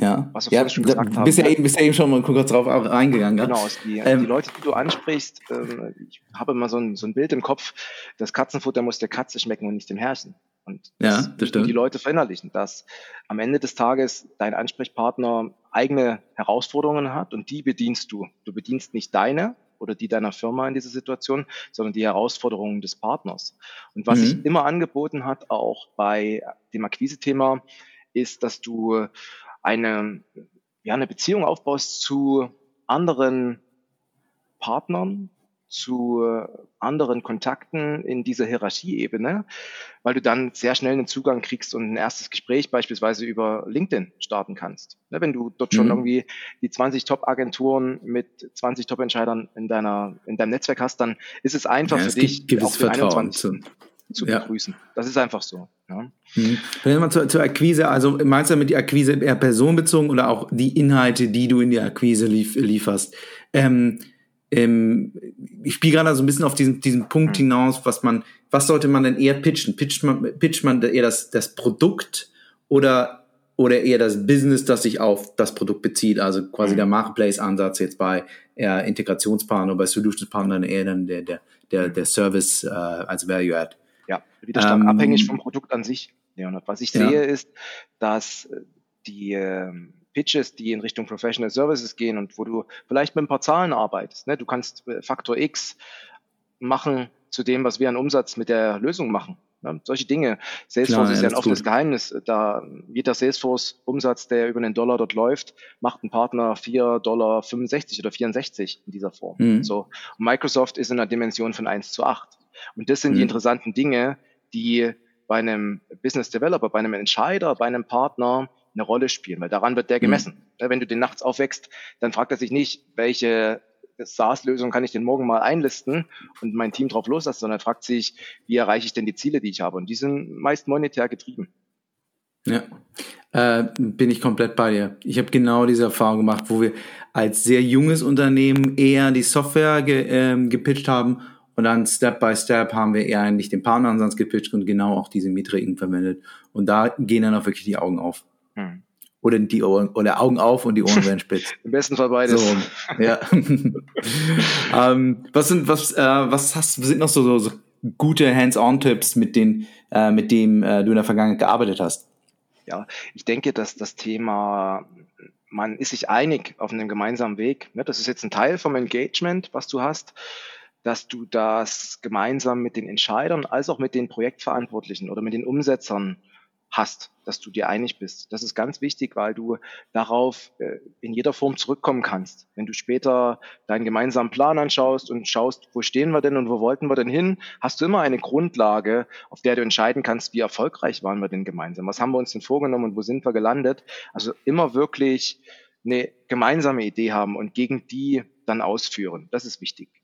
Ja, was ja, schon gesagt haben. Bist ja, eben, bist ja eben schon mal kurz drauf reingegangen. Genau, die, ähm, die Leute, die du ansprichst, ähm, ich habe immer so ein, so ein Bild im Kopf, das Katzenfutter muss der Katze schmecken und nicht dem Herrchen. Und das, ja, das stimmt. die Leute verinnerlichen, dass am Ende des Tages dein Ansprechpartner eigene Herausforderungen hat und die bedienst du. Du bedienst nicht deine oder die deiner Firma in dieser Situation, sondern die Herausforderungen des Partners. Und was mhm. sich immer angeboten hat, auch bei dem Akquise-Thema, ist, dass du eine, ja, eine Beziehung aufbaust zu anderen Partnern, zu anderen Kontakten in dieser Hierarchieebene, weil du dann sehr schnell einen Zugang kriegst und ein erstes Gespräch beispielsweise über LinkedIn starten kannst. Ne, wenn du dort schon mhm. irgendwie die 20 Top-Agenturen mit 20 Top-Entscheidern in deiner, in deinem Netzwerk hast, dann ist es einfach ja, für dich, auch für 21 zu ja. begrüßen. Das ist einfach so. Ja. Mhm. Wenn man zur, zur Akquise, also meinst du mit die Akquise eher personenbezogen oder auch die Inhalte, die du in die Akquise lief, lieferst? Ähm, ähm, ich spiele gerade so ein bisschen auf diesen, diesen Punkt hinaus, was man, was sollte man denn eher pitchen? Pitcht man, pitcht man eher das, das Produkt oder, oder eher das Business, das sich auf das Produkt bezieht? Also quasi mhm. der Marketplace-Ansatz jetzt bei eher Integrationspartner, bei Solutions-Partnern eher dann der, der, der, der Service äh, als Value-Add. Ja, wieder stark ähm, abhängig vom Produkt an sich, Leonard. Was ich ja. sehe, ist, dass äh, die äh, Pitches, die in Richtung Professional Services gehen und wo du vielleicht mit ein paar Zahlen arbeitest. Ne? Du kannst äh, Faktor X machen zu dem, was wir an Umsatz mit der Lösung machen. Ne? Solche Dinge. Salesforce Klar, ist ja ein offenes gut. Geheimnis. Da jeder Salesforce-Umsatz, der über einen Dollar dort läuft, macht ein Partner 4,65 Dollar oder 64 in dieser Form. Mhm. So. Und Microsoft ist in einer Dimension von 1 zu 8. Und das sind mhm. die interessanten Dinge, die bei einem Business Developer, bei einem Entscheider, bei einem Partner eine Rolle spielen, weil daran wird der mhm. gemessen. Mhm. Wenn du den nachts aufwächst, dann fragt er sich nicht, welche SaaS-Lösung kann ich denn morgen mal einlisten und mein Team drauf loslassen, sondern fragt sich, wie erreiche ich denn die Ziele, die ich habe? Und die sind meist monetär getrieben. Ja, äh, bin ich komplett bei dir. Ich habe genau diese Erfahrung gemacht, wo wir als sehr junges Unternehmen eher die Software ge, ähm, gepitcht haben und dann Step by Step haben wir eher eigentlich den Partneransatz gepitcht und genau auch diese Metriken verwendet. Und da gehen dann auch wirklich die Augen auf. Hm oder die Ohren oder Augen auf und die Ohren werden spitz. Im besten Fall beides. So, ja. ähm, was sind was äh, was hast sind noch so, so, so gute Hands-on-Tipps mit den äh, mit dem äh, du in der Vergangenheit gearbeitet hast? Ja, ich denke, dass das Thema man ist sich einig auf einem gemeinsamen Weg. Ne? Das ist jetzt ein Teil vom Engagement, was du hast, dass du das gemeinsam mit den Entscheidern als auch mit den Projektverantwortlichen oder mit den Umsetzern hast, dass du dir einig bist. Das ist ganz wichtig, weil du darauf äh, in jeder Form zurückkommen kannst. Wenn du später deinen gemeinsamen Plan anschaust und schaust, wo stehen wir denn und wo wollten wir denn hin, hast du immer eine Grundlage, auf der du entscheiden kannst, wie erfolgreich waren wir denn gemeinsam, was haben wir uns denn vorgenommen und wo sind wir gelandet. Also immer wirklich eine gemeinsame Idee haben und gegen die dann ausführen. Das ist wichtig.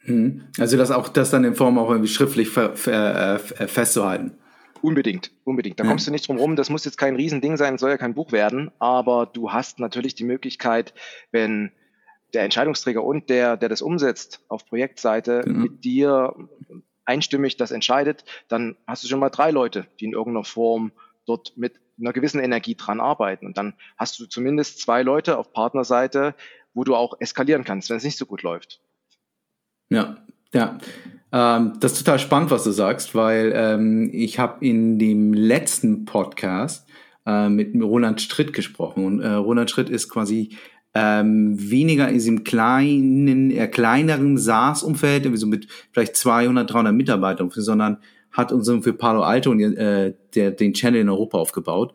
Hm. Also das auch das dann in Form auch irgendwie schriftlich äh, festzuhalten. Unbedingt, unbedingt. Da kommst du nicht drum rum. Das muss jetzt kein Riesending sein, soll ja kein Buch werden, aber du hast natürlich die Möglichkeit, wenn der Entscheidungsträger und der, der das umsetzt auf Projektseite genau. mit dir einstimmig das entscheidet, dann hast du schon mal drei Leute, die in irgendeiner Form dort mit einer gewissen Energie dran arbeiten. Und dann hast du zumindest zwei Leute auf Partnerseite, wo du auch eskalieren kannst, wenn es nicht so gut läuft. Ja, ja. Ähm, das ist total spannend, was du sagst, weil ähm, ich habe in dem letzten Podcast äh, mit Roland Stritt gesprochen und äh, Roland Stritt ist quasi ähm, weniger in diesem kleinen, eher kleineren SaaS-Umfeld, irgendwie so mit vielleicht 200, 300 Mitarbeitern, sondern hat uns für Palo Alto und, äh, der, den Channel in Europa aufgebaut.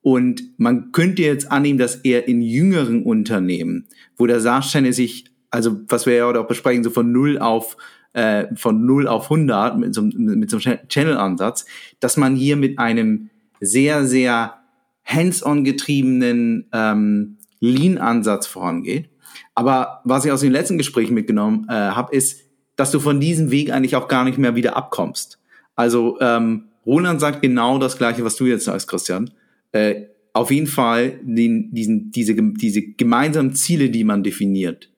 Und man könnte jetzt annehmen, dass er in jüngeren Unternehmen, wo der SaaS-Channel sich, also was wir ja heute auch besprechen, so von null auf äh, von 0 auf 100 mit so, mit so einem Channel-Ansatz, dass man hier mit einem sehr, sehr hands-on getriebenen ähm, Lean-Ansatz vorangeht. Aber was ich aus den letzten Gesprächen mitgenommen äh, habe, ist, dass du von diesem Weg eigentlich auch gar nicht mehr wieder abkommst. Also ähm, Roland sagt genau das Gleiche, was du jetzt sagst, Christian. Äh, auf jeden Fall den, diesen, diese, diese gemeinsamen Ziele, die man definiert.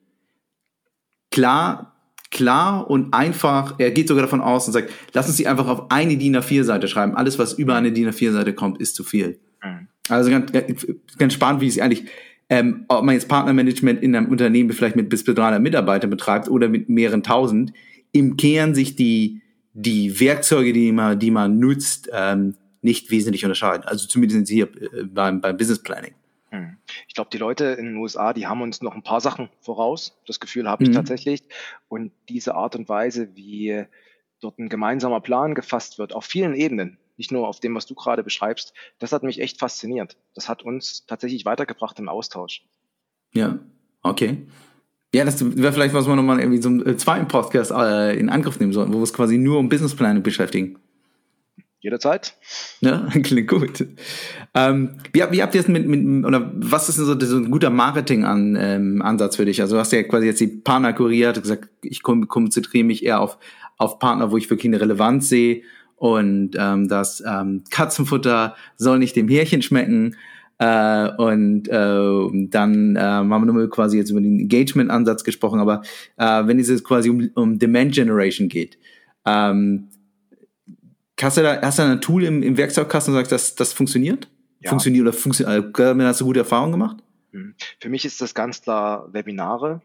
Klar klar und einfach, er geht sogar davon aus und sagt, lass uns die einfach auf eine DIN A4-Seite schreiben. Alles, was über eine DIN A4-Seite kommt, ist zu viel. Mhm. Also ganz, ganz spannend, wie es eigentlich, ähm, ob man jetzt Partnermanagement in einem Unternehmen vielleicht mit bis zu 300 Mitarbeitern betreibt oder mit mehreren tausend, im Kern sich die, die Werkzeuge, die man, die man nutzt, ähm, nicht wesentlich unterscheiden. Also zumindest hier äh, beim, beim Business Planning. Hm. Ich glaube, die Leute in den USA, die haben uns noch ein paar Sachen voraus. Das Gefühl habe ich mhm. tatsächlich. Und diese Art und Weise, wie dort ein gemeinsamer Plan gefasst wird, auf vielen Ebenen, nicht nur auf dem, was du gerade beschreibst, das hat mich echt fasziniert. Das hat uns tatsächlich weitergebracht im Austausch. Ja, okay. Ja, das wäre vielleicht, was wir nochmal irgendwie so einen zweiten Podcast äh, in Angriff nehmen sollten, wo wir uns quasi nur um Businessplanung beschäftigen. Jederzeit. Ja, klingt gut. Ähm, wie, wie habt ihr es mit, mit, oder was ist denn so, so ein guter Marketing-Ansatz ähm, für dich? Also du hast ja quasi jetzt die Partner kuriert, gesagt, ich konzentriere mich eher auf, auf Partner, wo ich wirklich eine Relevanz sehe und ähm, das ähm, Katzenfutter soll nicht dem Härchen schmecken. Äh, und äh, dann äh, haben wir nochmal quasi jetzt über den Engagement-Ansatz gesprochen, aber äh, wenn es jetzt quasi um, um Demand Generation geht, ähm, Hast du da, hast du da ein Tool im, im Werkzeugkasten und sagst, das, das funktioniert? Ja. Funktioniert oder funktioniert, äh, hast du gute Erfahrungen gemacht? Hm. Für mich ist das ganz klar Webinare.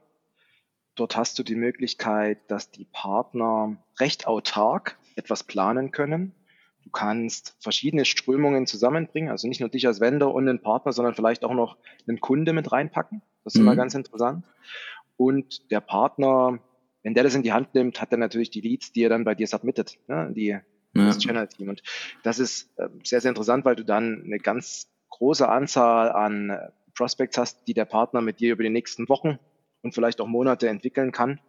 Dort hast du die Möglichkeit, dass die Partner recht autark etwas planen können. Du kannst verschiedene Strömungen zusammenbringen, also nicht nur dich als Vendor und einen Partner, sondern vielleicht auch noch einen Kunde mit reinpacken. Das ist mhm. immer ganz interessant. Und der Partner, wenn der das in die Hand nimmt, hat er natürlich die Leads, die er dann bei dir submittet, ne, die ja. das Channel Team. Und das ist äh, sehr, sehr interessant, weil du dann eine ganz große Anzahl an äh, Prospects hast, die der Partner mit dir über die nächsten Wochen und vielleicht auch Monate entwickeln kann.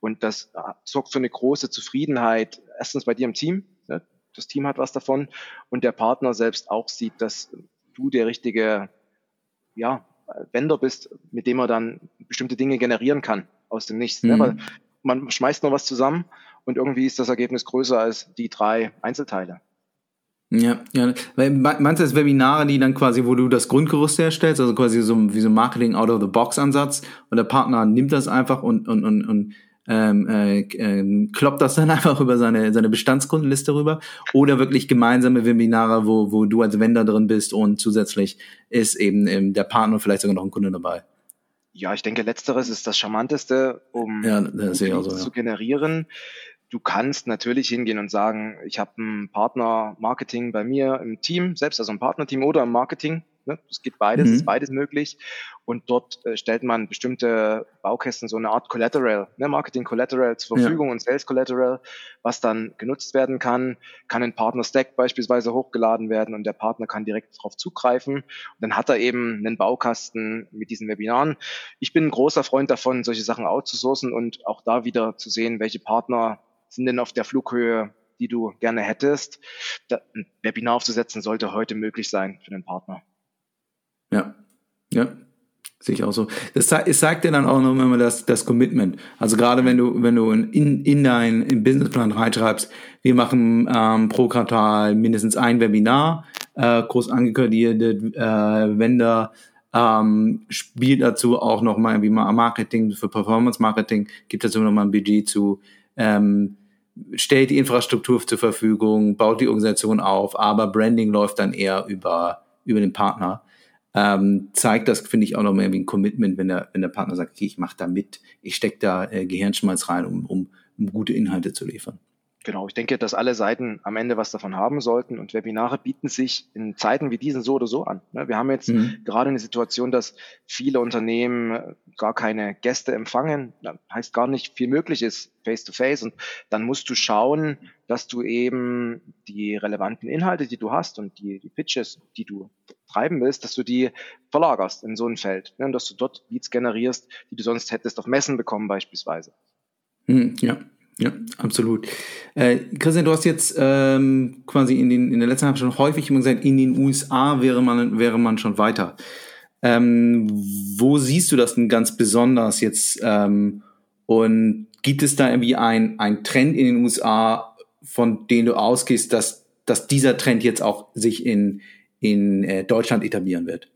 Und das äh, sorgt für eine große Zufriedenheit, erstens bei dir im Team, ne? das Team hat was davon und der Partner selbst auch sieht, dass du der richtige ja, Vendor bist, mit dem er dann bestimmte Dinge generieren kann aus dem Nichts. Ne? Mhm. Ne? Man schmeißt nur was zusammen und irgendwie ist das Ergebnis größer als die drei Einzelteile. Ja, ja. Meinst du das Webinare, die dann quasi, wo du das Grundgerüst herstellst, also quasi so wie so Marketing out of the box Ansatz und der Partner nimmt das einfach und und und, und ähm, äh, äh, kloppt das dann einfach über seine seine Bestandskundenliste rüber oder wirklich gemeinsame Webinare, wo wo du als Vendor drin bist und zusätzlich ist eben ähm, der Partner vielleicht sogar noch ein Kunde dabei. Ja, ich denke, letzteres ist das Charmanteste, um ja, das um so, zu generieren. Du kannst natürlich hingehen und sagen, ich habe ein Partner-Marketing bei mir im Team, selbst also ein Partnerteam oder im Marketing. Ne? Das geht beides, mhm. ist beides möglich. Und dort äh, stellt man bestimmte Baukästen, so eine Art Collateral, ne? Marketing Collateral zur Verfügung ja. und Sales Collateral, was dann genutzt werden kann, kann ein Partner Stack beispielsweise hochgeladen werden und der Partner kann direkt darauf zugreifen. Und dann hat er eben einen Baukasten mit diesen Webinaren. Ich bin ein großer Freund davon, solche Sachen outzusourcen und auch da wieder zu sehen, welche Partner sind denn auf der Flughöhe, die du gerne hättest. ein Webinar aufzusetzen sollte heute möglich sein für den Partner. Ja, ja, sehe ich auch so. Das es sagt dir dann auch noch immer das, das Commitment. Also gerade wenn du, wenn du in, in deinen Businessplan reinschreibst, wir machen ähm, pro Quartal mindestens ein Webinar, äh, groß angekündigt, äh, Vendor ähm, spielt dazu auch noch mal wie Marketing für Performance Marketing, gibt dazu noch mal ein Budget zu, ähm, stellt die Infrastruktur zur Verfügung, baut die Organisation auf, aber Branding läuft dann eher über, über den Partner ähm, zeigt das, finde ich, auch noch mehr wie ein Commitment, wenn der, wenn der Partner sagt, okay, ich mache da mit, ich stecke da äh, Gehirnschmalz rein, um, um, um gute Inhalte zu liefern. Genau, ich denke, dass alle Seiten am Ende was davon haben sollten und Webinare bieten sich in Zeiten wie diesen so oder so an. Ne, wir haben jetzt mhm. gerade eine Situation, dass viele Unternehmen äh, gar keine Gäste empfangen. Das heißt gar nicht viel möglich ist face to face und dann musst du schauen, dass du eben die relevanten Inhalte, die du hast und die, die Pitches, die du treiben willst, dass du die verlagerst in so ein Feld ne, und dass du dort Leads generierst, die du sonst hättest auf Messen bekommen beispielsweise. Mhm, ja, ja, absolut. Äh, Christian, du hast jetzt ähm, quasi in, den, in der letzten Zeit schon häufig immer gesagt, in den USA wäre man, wäre man schon weiter. Ähm, wo siehst du das denn ganz besonders jetzt? Ähm, und gibt es da irgendwie ein, ein Trend in den USA, von dem du ausgehst, dass, dass dieser Trend jetzt auch sich in, in äh, Deutschland etablieren wird?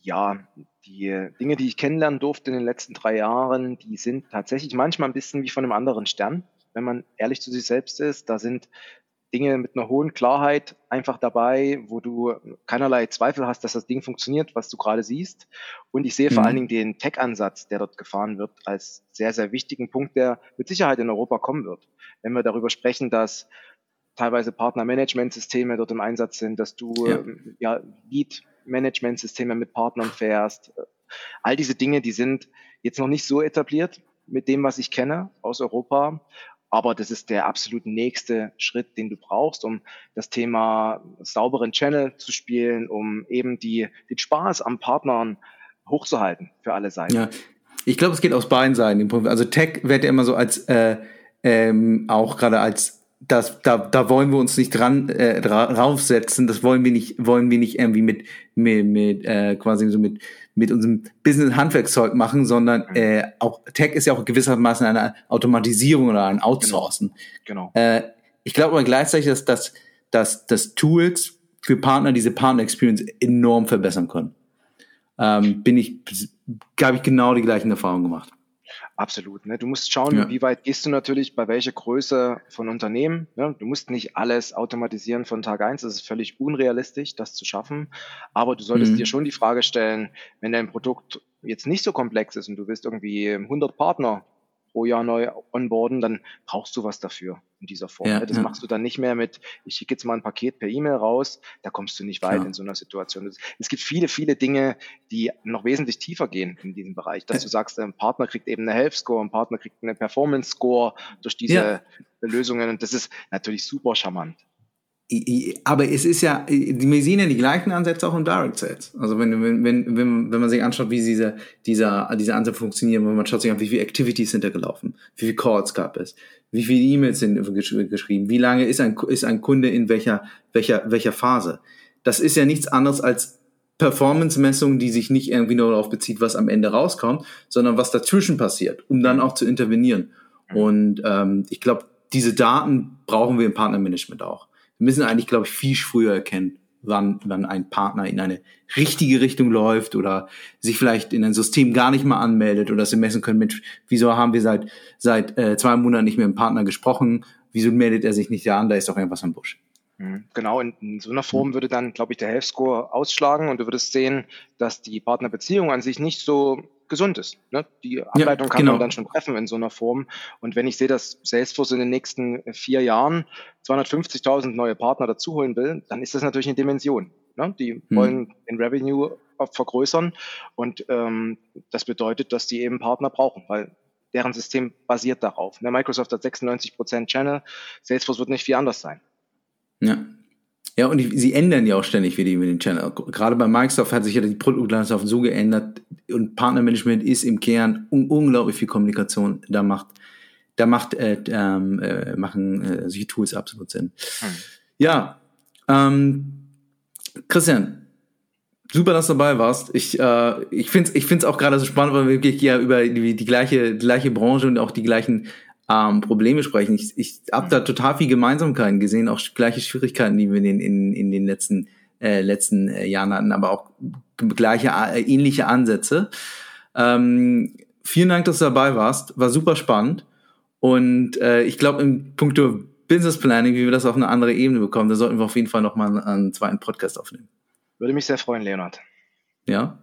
Ja, die Dinge, die ich kennenlernen durfte in den letzten drei Jahren, die sind tatsächlich manchmal ein bisschen wie von einem anderen Stern, wenn man ehrlich zu sich selbst ist. Da sind Dinge mit einer hohen Klarheit einfach dabei, wo du keinerlei Zweifel hast, dass das Ding funktioniert, was du gerade siehst. Und ich sehe mhm. vor allen Dingen den Tech-Ansatz, der dort gefahren wird, als sehr, sehr wichtigen Punkt, der mit Sicherheit in Europa kommen wird. Wenn wir darüber sprechen, dass teilweise Partner-Management-Systeme dort im Einsatz sind, dass du ja, ähm, ja Lead-Management-Systeme mit Partnern fährst. All diese Dinge, die sind jetzt noch nicht so etabliert mit dem, was ich kenne aus Europa. Aber das ist der absolut nächste Schritt, den du brauchst, um das Thema sauberen Channel zu spielen, um eben die, den Spaß am Partnern hochzuhalten für alle Seiten. Ja, ich glaube, es geht aus beiden Seiten. Also Tech wird ja immer so als äh, ähm, auch gerade als das, da, da wollen wir uns nicht dran äh, draufsetzen. Das wollen wir nicht, wollen wir nicht irgendwie mit, mit, mit äh, quasi so mit mit unserem Business Handwerkszeug machen, sondern mhm. äh, auch Tech ist ja auch gewissermaßen eine Automatisierung oder ein Outsourcen. Genau. genau. Äh, ich glaube aber gleichzeitig, dass, dass, dass, dass Tools für Partner diese Partner Experience enorm verbessern können. Ähm, bin ich, habe ich genau die gleichen Erfahrungen gemacht. Absolut. Ne? Du musst schauen, ja. wie weit gehst du natürlich bei welcher Größe von Unternehmen. Ne? Du musst nicht alles automatisieren von Tag eins. Das ist völlig unrealistisch, das zu schaffen. Aber du solltest mhm. dir schon die Frage stellen, wenn dein Produkt jetzt nicht so komplex ist und du willst irgendwie 100 Partner pro Jahr neu onboarden, dann brauchst du was dafür in dieser Form. Ja, das ja. machst du dann nicht mehr mit, ich schicke jetzt mal ein Paket per E-Mail raus, da kommst du nicht weit ja. in so einer Situation. Es gibt viele, viele Dinge, die noch wesentlich tiefer gehen in diesem Bereich, dass du sagst, ein Partner kriegt eben eine Health Score, ein Partner kriegt eine Performance Score durch diese Lösungen und das ist natürlich super charmant aber es ist ja, wir sehen ja die gleichen Ansätze auch im Direct Sales. Also wenn, wenn, wenn, wenn, wenn man sich anschaut, wie diese, dieser, diese Ansätze funktionieren, wenn man schaut sich an, wie viele Activities sind da gelaufen, wie viele Calls gab es, wie viele E-Mails sind geschrieben, wie lange ist ein, ist ein Kunde in welcher, welcher, welcher Phase. Das ist ja nichts anderes als Performance-Messung, die sich nicht irgendwie nur darauf bezieht, was am Ende rauskommt, sondern was dazwischen passiert, um dann auch zu intervenieren. Und ähm, ich glaube, diese Daten brauchen wir im Partnermanagement auch. Müssen eigentlich, glaube ich, viel früher erkennen, wann, wann ein Partner in eine richtige Richtung läuft oder sich vielleicht in ein System gar nicht mal anmeldet oder dass messen können, Mensch, wieso haben wir seit, seit äh, zwei Monaten nicht mehr mit dem Partner gesprochen? Wieso meldet er sich nicht da an? Da ist doch irgendwas am Busch. Mhm. Genau, in, in, so einer Form würde dann, glaube ich, der Health Score ausschlagen und du würdest sehen, dass die Partnerbeziehung an sich nicht so gesund ist. Ne? Die Ableitung ja, kann genau. man dann schon treffen in so einer Form. Und wenn ich sehe, dass Salesforce in den nächsten vier Jahren 250.000 neue Partner dazuholen will, dann ist das natürlich eine Dimension. Ne? Die hm. wollen den Revenue vergrößern und ähm, das bedeutet, dass die eben Partner brauchen, weil deren System basiert darauf. Ne? Microsoft hat 96% Channel, Salesforce wird nicht viel anders sein. Ja, ja, und die, sie ändern ja auch ständig wieder den Channel. Gerade bei Microsoft hat sich ja die Produktlandschaft so geändert und Partnermanagement ist im Kern un unglaublich viel Kommunikation. Da macht, da macht, äh, ähm, äh, machen äh, solche Tools absolut Sinn. Hm. Ja, ähm, Christian, super, dass du dabei warst. Ich, äh, ich finde es ich find's auch gerade so spannend, weil wir wirklich ja über die, die, gleiche, die gleiche Branche und auch die gleichen ähm, Probleme sprechen. Ich, ich habe da total viel Gemeinsamkeiten gesehen, auch gleiche Schwierigkeiten, die wir in, in, in den letzten, äh, letzten äh, Jahren hatten, aber auch gleiche, äh, ähnliche Ansätze. Ähm, vielen Dank, dass du dabei warst. War super spannend. Und äh, ich glaube, im Punkto Business Planning, wie wir das auf eine andere Ebene bekommen, da sollten wir auf jeden Fall nochmal einen, einen zweiten Podcast aufnehmen. Würde mich sehr freuen, Leonard. Ja.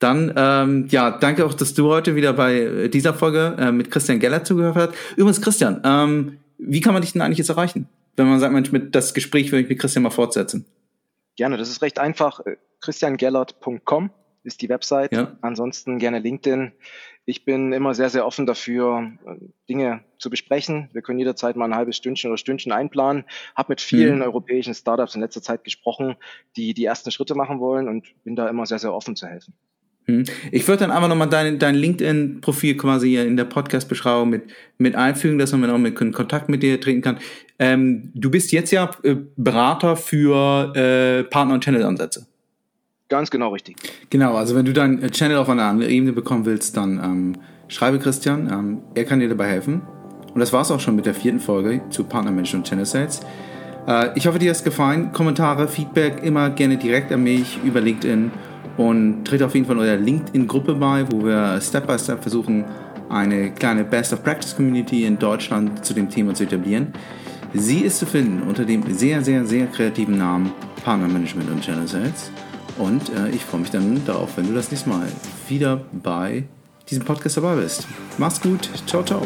Dann, ähm, ja, danke auch, dass du heute wieder bei dieser Folge äh, mit Christian Geller zugehört hast. Übrigens, Christian, ähm, wie kann man dich denn eigentlich jetzt erreichen? Wenn man sagt, Mensch, mit das Gespräch würde ich mit Christian mal fortsetzen. Gerne, das ist recht einfach. Äh, christiangellert.com ist die Website. Ja. Ansonsten gerne LinkedIn. Ich bin immer sehr, sehr offen dafür, äh, Dinge zu besprechen. Wir können jederzeit mal ein halbes Stündchen oder Stündchen einplanen. Habe mit vielen mhm. europäischen Startups in letzter Zeit gesprochen, die die ersten Schritte machen wollen und bin da immer sehr, sehr offen zu helfen. Hm. Ich würde dann einfach nochmal dein, dein LinkedIn-Profil quasi hier in der Podcast-Beschreibung mit, mit einfügen, dass man auch mit in Kontakt mit dir treten kann. Ähm, du bist jetzt ja äh, Berater für äh, Partner- und Channel-Ansätze. Ganz genau richtig. Genau, also wenn du dein äh, Channel auf einer anderen Ebene bekommen willst, dann ähm, schreibe Christian. Ähm, er kann dir dabei helfen. Und das war es auch schon mit der vierten Folge zu Partnermanagement und Channel Sales. Äh, ich hoffe, dir hat es gefallen. Kommentare, Feedback immer gerne direkt an mich über LinkedIn und tritt auf jeden Fall in eurer LinkedIn-Gruppe bei, wo wir Step by Step versuchen, eine kleine Best of Practice Community in Deutschland zu dem Thema zu etablieren. Sie ist zu finden unter dem sehr, sehr, sehr kreativen Namen Partner Management und Channel Sales. Und äh, ich freue mich dann darauf, wenn du das nächste Mal wieder bei diesem Podcast dabei bist. Mach's gut. Ciao, ciao.